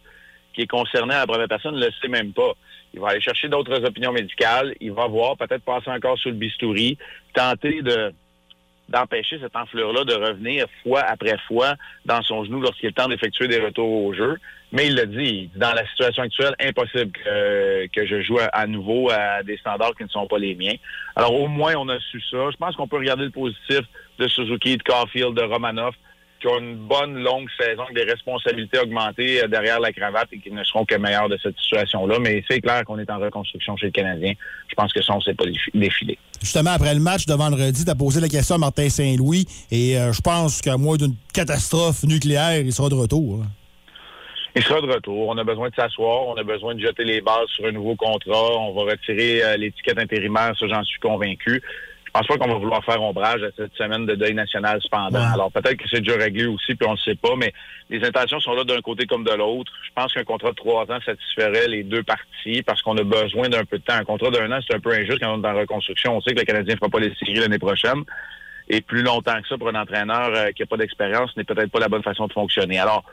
qui est concerné à la première personne ne le sait même pas? Il va aller chercher d'autres opinions médicales. Il va voir, peut-être passer encore sur le bistouri, tenter de d'empêcher cette enflure-là de revenir fois après fois dans son genou lorsqu'il temps d'effectuer des retours au jeu. Mais il l'a dit, dans la situation actuelle, impossible que, je joue à, nouveau à des standards qui ne sont pas les miens. Alors au moins, on a su ça. Je pense qu'on peut regarder le positif de Suzuki, de Caulfield, de Romanoff, qui ont une bonne longue saison avec des responsabilités augmentées euh, derrière la cravate et qui ne seront que meilleurs de cette situation-là. Mais c'est clair qu'on est en reconstruction chez le Canadien. Je pense que ça, on ne s'est pas défi- défilé. Justement, après le match de vendredi, tu as posé la question à Martin Saint-Louis et euh, je pense qu'à moins d'une catastrophe nucléaire, il sera de retour. hein. Il sera de retour. On a besoin de s'asseoir. On a besoin de jeter les bases sur un nouveau contrat. On va retirer euh, l'étiquette intérimaire. Ça, j'en suis convaincu. Je pense pas qu'on va vouloir faire ombrage à cette semaine de deuil national cependant. Alors peut-être que c'est déjà réglé aussi, puis on ne sait pas, mais les intentions sont là d'un côté comme de l'autre. Je pense qu'un contrat de trois ans satisferait les deux parties parce qu'on a besoin d'un peu de temps. Un contrat d'un an, c'est un peu injuste quand on est en reconstruction. On sait que le Canadien ne fera pas les séries l'année prochaine. Et plus longtemps que ça pour un entraîneur euh, qui n'a pas d'expérience n'est peut-être pas la bonne façon de fonctionner. Alors,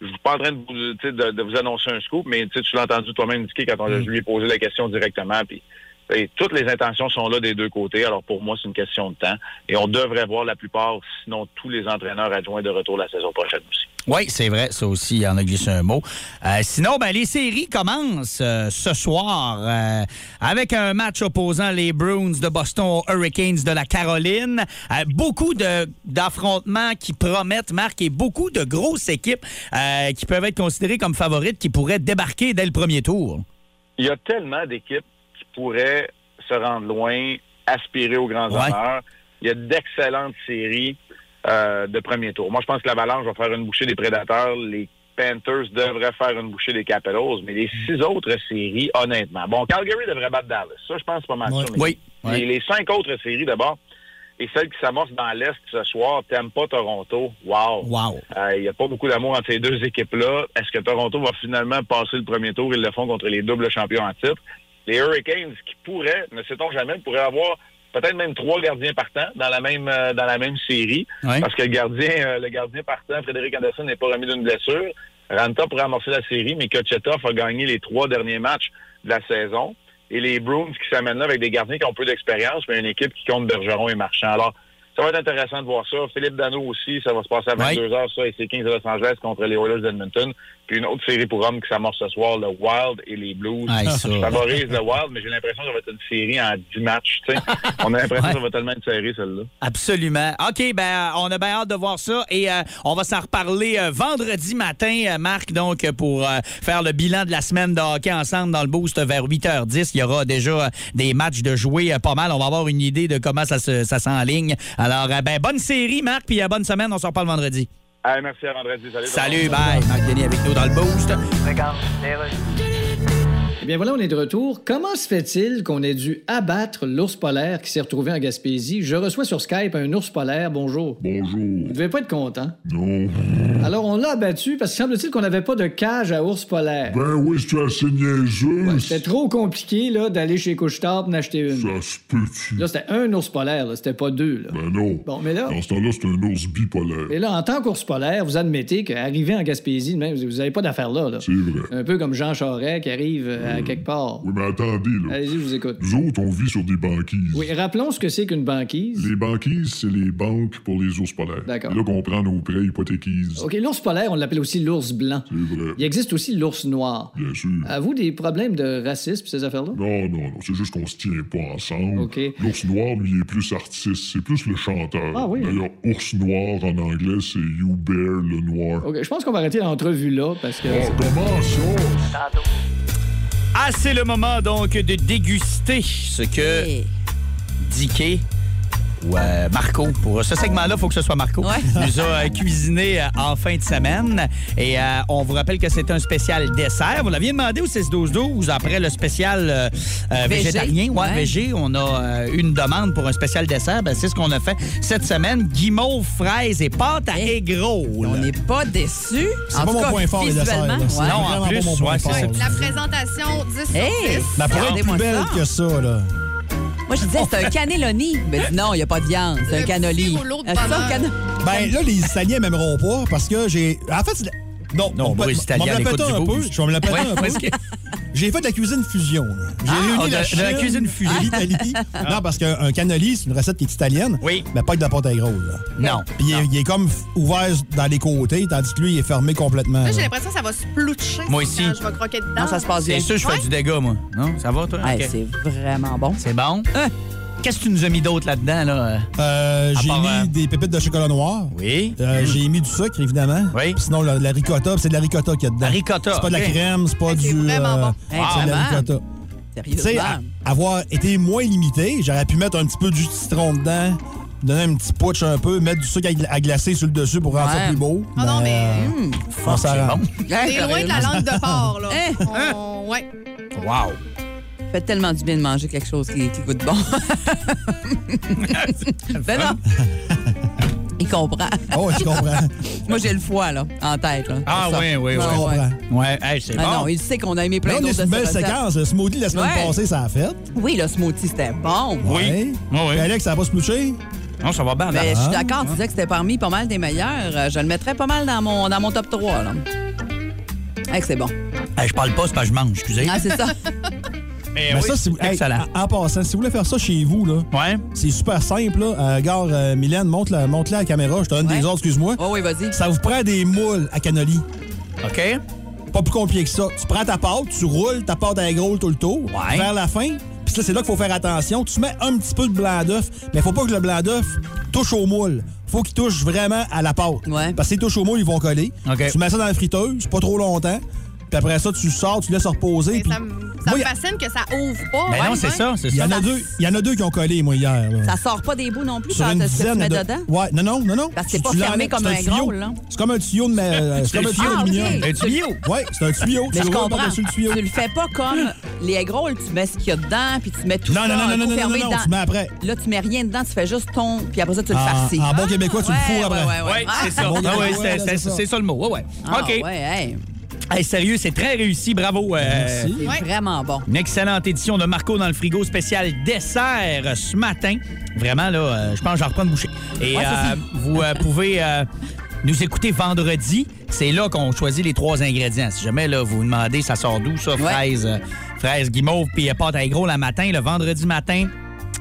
je suis pas en train de vous, de, de vous annoncer un scoop, mais tu l'as entendu toi-même indiquer quand on, je lui ai posé la question directement. Puis, et toutes les intentions sont là des deux côtés. Alors pour moi, c'est une question de temps. Et on devrait voir la plupart, sinon tous les entraîneurs adjoints de retour la saison prochaine aussi. Oui, c'est vrai, ça aussi, il en a glissé un mot. Euh, sinon, ben, les séries commencent euh, ce soir euh, avec un match opposant les Bruins de Boston aux Hurricanes de la Caroline. Beaucoup d'affrontements qui promettent, Marc, et beaucoup de grosses équipes qui peuvent être considérées comme favorites qui pourraient débarquer dès le premier tour. Il y a tellement d'équipes qui pourraient se rendre loin, aspirer aux grands Ouais. honneurs. Il y a d'excellentes séries euh, de premier tour. Moi, je pense que l'Avalanche va faire une bouchée des Prédateurs. Les Panthers devraient faire une bouchée des Capitals. Mais les six autres séries, honnêtement. Bon, Calgary devrait battre Dallas. Ça, je pense pas mal Ouais. Oui, les- ouais. Les, cinq autres séries, d'abord, et celles qui s'amorcent dans l'Est ce soir, t'aimes pas Toronto. Wow. Wow. Euh, Il n'y a pas beaucoup d'amour entre ces deux équipes-là. Est-ce que Toronto va finalement passer le premier tour? Ils le font contre les doubles champions en titre. Les Hurricanes, qui pourraient, ne sait-on jamais, pourraient avoir peut-être même trois gardiens partants dans la même euh, dans la même série. Parce que le gardien, euh, le gardien partant, Frédéric Anderson, n'est pas remis d'une blessure. Ranta pourrait amorcer la série, mais Kochetov a gagné les trois derniers matchs de la saison. Et les Bruins qui s'amènent là avec des gardiens qui ont peu d'expérience, mais une équipe qui compte Bergeron et Marchand. Alors, ça va être intéressant de voir ça. Philippe Dano aussi, ça va se passer à 22 heures, ça, et c'est 15 de Los Angeles contre les Oilers d'Edmonton. Puis une autre série pour hommes qui s'amorce ce soir, le Wild et les Blues. Ça. Je favorise le Wild, mais j'ai l'impression que ça va être une série en 10 matchs. On a l'impression que ça va tellement être serré, celle-là. Absolument. OK, ben on a bien hâte de voir ça et euh, on va s'en reparler euh, vendredi matin, euh, Marc, donc euh, pour euh, faire le bilan de la semaine de hockey ensemble dans le boost vers 8h10. Il y aura déjà euh, des matchs de jouer euh, pas mal. On va avoir une idée de comment ça, se, ça s'enligne. Alors, euh, ben bonne série, Marc, puis euh, bonne semaine. On se reparle vendredi. Allez, merci à vendredi. Salut. Salut, bye. Marc Denis avec nous dans le boost. Eh bien voilà, on est de retour. Comment se fait-il qu'on ait dû abattre l'ours polaire qui s'est retrouvé en Gaspésie? Je reçois sur Skype un ours polaire. Bonjour. Bonjour. Vous devez pas être content. Non. Alors, on l'a abattu parce que semble-t-il qu'on n'avait pas de cage à ours polaire. Ben oui, c'est assez niaiseux. C'était trop compliqué là, d'aller chez Couchetard pour acheter une. Ça se peut-tu? Là, c'était un ours polaire, là, c'était pas deux. Là. Ben non. Bon, mais là, Dans ce temps-là, c'est un ours bipolaire. mais là, en tant qu'ours polaire, vous admettez qu'arriver en Gaspésie, même, vous n'avez pas d'affaires là, là. C'est vrai. Un peu comme Jean Charest qui arrive euh, à quelque part. Oui, mais attendez, là. Allez-y, je vous écoute. Nous autres, on vit sur des banquises. Oui, rappelons ce que c'est qu'une banquise. Les banquises, c'est les banques pour les ours polaires. D'accord. Là qu'on prend nos prêts hypothéquises. OK, l'ours polaire, on l'appelle aussi l'ours blanc. C'est vrai. Il existe aussi l'ours noir. Bien sûr. Avez-vous des problèmes de racisme, ces affaires-là? Non, non, non, c'est juste qu'on se tient pas ensemble. OK. L'ours noir, lui, il est plus artiste, c'est plus le chanteur. Ah oui? D'ailleurs, ours noir en anglais, c'est You Bear le noir. OK, je pense qu'on va arrêter l'entrevue là parce que. Oh, comment ça? Ah, c'est le moment donc de déguster ce que. Dicky ou euh, Marco, pour ce segment-là, il faut que ce soit Marco, Ouais. nous a euh, cuisiné euh, en fin de semaine. Et euh, on vous rappelle que c'est un spécial dessert. Vous l'aviez demandé au 6-12-12 après le spécial euh, euh, Végé. végétarien. Ouais, Ouais. végé. On a euh, une demande pour un spécial dessert. Ben, c'est ce qu'on a fait cette semaine. Guimauve, fraises et pâte à aigros. On n'est pas déçus. C'est En pas mon cas, point fort, les desserts. Non, en plus, c'est. La présentation 10 sur Hey! 10. Mais elle pourrait être plus belle ça. que ça, là. Moi, je disais, c'est un cannelloni. Mais non, il n'y a pas de viande. C'est un cannoli. Ah, c'est ça, Ben là, les Italiens m'aimeront pas parce que j'ai. En fait, c'est- non, Non, l'écoute péter du un peu. Je vais me la péter un peu. que- J'ai fait de la cuisine fusion. J'ai Ah, réuni de- la, de la cuisine fusion. l'Italie. non, parce qu'un cannoli, c'est une recette qui est italienne. Oui. Mais pas avec de la pâte à gros. Là. Non. Puis il est, il est comme ouvert dans les côtés, tandis que lui, il est fermé complètement. Là, j'ai l'impression que ça va se ploucher. Moi quand aussi. Je vais croquer dedans. Non, ça se passe bien. C'est sûr, je fais Ouais. du dégât, moi. Non? Ça va, toi? Hey. C'est vraiment bon. C'est bon? Qu'est-ce que tu nous as mis d'autre là-dedans, là? Euh, j'ai part, mis euh, des pépites de chocolat noir. Oui. Euh, J'ai mis du sucre, évidemment. Oui. Puis Sinon, la, la ricotta, c'est de la ricotta qu'il y a dedans. La ricotta, C'est pas de la crème, c'est pas Hey, c'est du. vraiment bon. C'est Hey, de la vraiment? ricotta. Tu sais, avoir été moins limité, j'aurais pu mettre un petit peu de jus de citron dedans, donner un petit putsch un peu, mettre du sucre à gla- à glacer sur le dessus pour rendre ça plus beau. Ah non, mais- euh, on c'est bon. Loin de la langue de porc, là. Hein? On- Ouais. Wow. Fait tellement du bien de manger quelque chose qui, qui goûte bon. ben non. Il comprend. Oh, je comprends. Moi, j'ai le foie, là, en tête. Là, Ah, oui, oui, oui. Ah, Je ouais. comprends. Ouais, hey, c'est Ah bon. non, il sait qu'on a aimé plein d'autres de une belle séquence. Le smoothie la semaine Ouais. passée, ça a fait. Oui, le smoothie, c'était bon. Oui. Ouais. Oui, oui. Alex, ça va pas se ploucher? Non, ça va bien. Mais là. je suis Ah, d'accord, tu disais que c'était parmi pas mal des meilleurs. Euh, Je le mettrais pas mal dans mon, dans mon top 3. Là. Hey, que c'est bon. Hey, je parle pas, c'est pas que je mange, excusez. Ah, c'est ça. Mais, Mais oui, ça, si vous- hey, excellent. en en passant, si vous voulez faire ça chez vous, là, Ouais. c'est super simple. Là. Euh, gare, euh, Mylène, montre-la montre à la caméra. Je te donne Ouais. des ordres, excuse-moi. Oh, oui, vas-y. Ça vous prend des moules à cannoli. OK. Pas plus compliqué que ça. Tu prends ta pâte, tu roules ta pâte à gros tout le tour. Ouais. Vers la fin, puis là, c'est là qu'il faut faire attention. Tu mets un petit peu de blanc d'œuf, mais faut pas que le blanc d'œuf touche au moule. Faut qu'il touche vraiment à la pâte. Ouais. Parce que s'il touche au moule, ils vont coller. OK. Tu mets ça dans la friteuse, pas trop longtemps. Puis après ça, tu sors, tu laisses reposer. Ça me ça Moi, me fascine que ça ouvre pas. Mais Ouais, non, c'est ouais. ça, c'est Il y, ça. en a deux, il y en a deux qui ont collé, moi, hier. là. Ça sort pas des bouts non plus Sur quand une ce que tu mets de... dedans? Ouais, non, non, non, non. Parce que c'est pas fermé comme un tuyau. gros, là. C'est comme un tuyau de... ma- C'est comme un tuyau Ah, d'aluminium. ok. Un tuyau. Ouais, c'est un tuyau. Mais tu je comprends. le tuyau. Tu le fais pas comme les egg rolls, tu mets ce qu'il y a dedans, puis tu mets tout Non, ça non, non, un non, non, non, fermé non, tu mets après. Là, tu mets rien dedans, tu fais juste ton, puis après ça, tu le farcis. en bon québécois, tu le fourres après. Ouais, ça. Ah, c'est ça. c'est ça le mot. Ouais, ouais. Ah, OK. Hey. Sérieux, c'est très réussi. Bravo. euh, Merci. C'est Ouais. vraiment bon. Une excellente édition de Marco dans le frigo spécial dessert euh, ce matin. Vraiment, là, euh, je pense que j'en reprends une bouchée. Et Ouais, euh, vous euh, pouvez euh, nous écouter vendredi. C'est là qu'on choisit les trois ingrédients. Si jamais là, vous vous demandez, ça sort d'où, ça? Fraises, euh, fraises guimauve, puis pâte à gros le matin, le vendredi matin.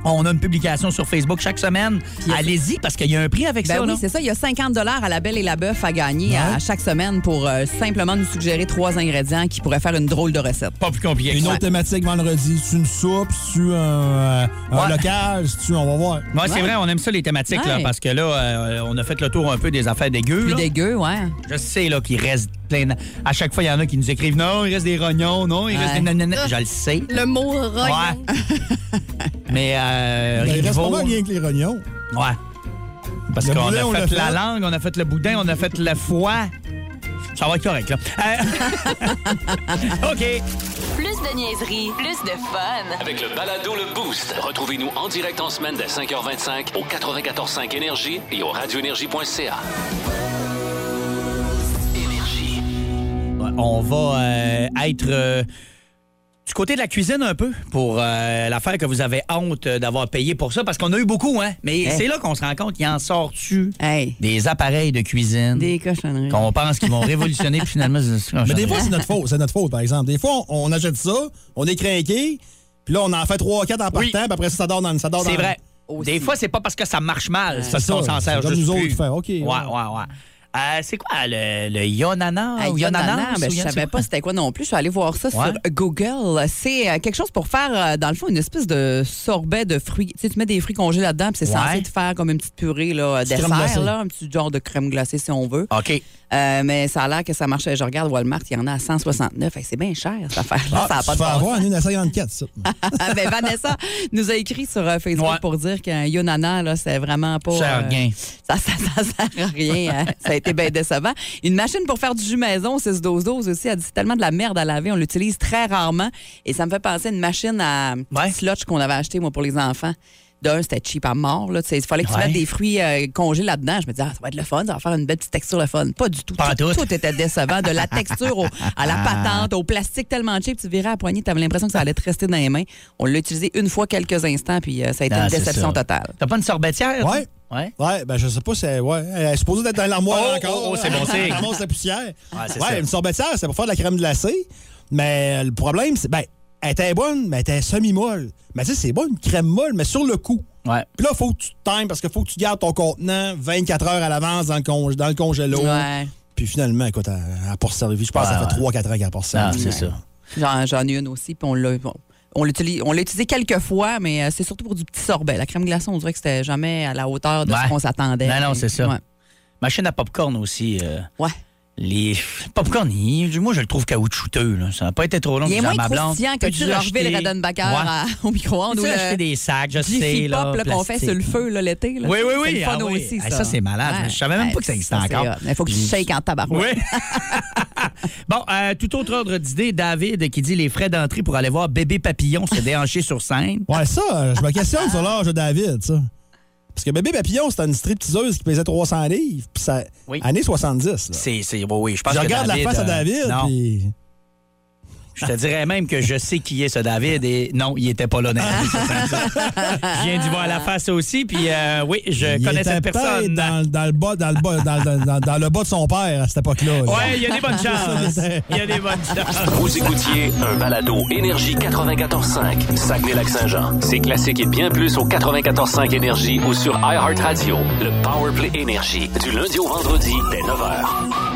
On a une publication sur Facebook chaque semaine. Allez-y, parce qu'il y a un prix avec Ben ça. oui, c'est ça. Il y a 50 à la Belle et la Bœuf à gagner Ouais. à chaque semaine pour euh, simplement nous suggérer trois ingrédients qui pourraient faire une drôle de recette. Pas plus compliqué que Une autre thématique vendredi. C'est une soupe, c'est un, euh, un Ouais. local, c'est on va voir. Ouais, c'est vrai, on aime ça les thématiques, là, parce que là, euh, on a fait le tour un peu des affaires dégueu. Plus là. dégueu, ouais. Je sais là, qu'il reste plein. À chaque fois, il y en a qui nous écrivent Non, il reste des rognons, non, il reste des nanana. Je le sais. Le mot rognon. Ouais. Mais euh, Ben, il reste pas mal rien que les rognons. Ouais. Parce qu'on on a fait la langue, on a fait le boudin, on a fait le foie. Ça va être correct, là. Euh, OK. Plus de niaiserie, plus de fun. Avec le balado Le Boost, retrouvez-nous en direct en semaine dès 5h25 au 94.5 Énergie et au radioénergie.ca. Énergie. On va euh, être euh, du côté de la cuisine un peu pour euh, l'affaire que vous avez honte d'avoir payé pour ça, parce qu'on a eu beaucoup, hein? Mais Hey. c'est là qu'on se rend compte qu'il en sort-tu Hey. des appareils de cuisine Des cochonneries. qu'on pense qu'ils vont révolutionner, puis finalement, c'est Mais des fois, c'est notre faute. C'est notre faute, par exemple. Des fois, on, on achète ça, on est craqué, puis là, on en fait trois, quatre en partant, Oui. puis après ça, ça dort dans ça dort C'est vrai. Aussi. Des fois, c'est pas parce que ça marche mal, c'est parce C'est qu'on ça. s'en sert juste nous autres plus. qui fait, OK, Ouais, ouais. ouais, ouais. Euh, c'est quoi le, le Yonana? Ou Yonana, ben, je savais pas c'était quoi non plus. Je suis allée voir ça Ouais. sur Google. C'est euh, quelque chose pour faire, euh, dans le fond, une espèce de sorbet de fruits. Tu sais, tu mets des fruits congelés là-dedans, puis c'est Ouais. censé te faire comme une petite purée là, dessert, là, un petit genre de crème glacée si on veut. OK. Euh, mais ça a l'air que ça marchait. Je regarde Walmart, il y en a à 169. Hey, c'est bien cher, cette affaire-là. Ah, ça tu pas de avoir en 1954, ça. Ah, ben, Vanessa nous a écrit sur Facebook Ouais. pour dire qu'un Yonana, là, c'est vraiment pas. Sert à euh, rien. Ça, ça, ça sert à rien. hein. été bien décevant. Une machine pour faire du jus maison, 6-12-12 aussi. Elle dit c'est tellement de la merde à laver. On l'utilise très rarement. Et ça me fait penser à une machine à Ouais. slotch qu'on avait acheté, moi, pour les enfants. D'un, c'était cheap à mort. Là. Il fallait que tu Ouais. mettes des fruits euh, congelés là-dedans. Je me disais, ah, ça va être le fun, ça va faire une belle petite texture le fun. Pas du tout. Pas tout, tout. tout était décevant. De la texture au- à la patente, au plastique tellement cheap, tu virais à la poignée, tu avais l'impression que ça allait te rester dans les mains. On l'a utilisé une fois quelques instants, puis euh, ça a été Ah, une déception totale. T'as pas une sorbetière? Ouais. Ouais. Ouais, ben je sais pas, c'est. Ouais. Elle est supposée d'être dans l'armoire Oh, encore. oh, oh, c'est bon signe. Elle la poussière. Ouais, c'est ouais, ça. une sorbetière, c'est pour faire de la crème glacée. Mais le problème, c'est, ben, elle était bonne, mais elle était semi-molle. Mais tu sais, c'est bon, une crème molle, mais sur le coup. Ouais. Puis là, il faut que tu te times parce qu'il faut que tu gardes ton contenant 24 heures à l'avance dans dans le congélo. Ouais. Puis finalement, écoute, elle n'a pas servi. Je pense que ça Ouais, fait ouais. 3-4 ans qu'elle n'a pas Ah, servi. c'est ça. J'en, ai une aussi, puis on l'a. bon, on l'a utilisé quelques fois, mais euh, c'est surtout pour du petit sorbet. La crème glacée, on dirait que c'était jamais à la hauteur de Ouais. ce qu'on s'attendait. Non, non, c'est ça. Ouais. Machine à popcorn aussi. euh, Ouais. Les popcorn, moi, je le trouve caoutchouteux. Là. Ça n'a pas été trop long. Il est j'ai moins ma blonde. croustillant que Peux-tu du Orville l'acheter? Redenbacher Ouais. à- au micro-ondes. Tu le acheter des sacs, je sais. Là, qu'on fait sur le feu l'été. Oui, oui, C'est oui. fun ah oui. aussi, Hey, ça. ça, c'est malade. Ouais. Je savais même pas que ça existait encore. Il faut que tu shakes en tabarouette. Oui. bon, euh, tout autre ordre d'idée, David qui dit les frais d'entrée pour aller voir Bébé Papillon se déhancher sur scène. Ouais, ça, euh, je me questionne sur l'âge de David, ça. Parce que Bébé Papillon, c'était une stripteaseuse qui pesait 300 livres, puis ça. Oui. Années 70. là. C'est, c'est, oui, oui, je pense Je que regarde David, la face à euh, David, non. puis. Je te dirais même que je sais qui est ce David et non, il était pas là dans les années 70. Je viens d'y voir la face aussi, puis euh, oui, je il connais cette personne. Dans, dans le bas, dans, le bas, dans, dans- dans- dans le bas de son père à cette époque-là. là. Ouais, il y a des bonnes chances. Il y a des bonnes chances. Vous écoutiez un balado Énergie 94.5, Saguenay-Lac-Saint-Jean. C'est classique et bien plus au 94.5 Énergie ou sur iHeartRadio. Le Powerplay Énergie, du lundi au vendredi dès 9h.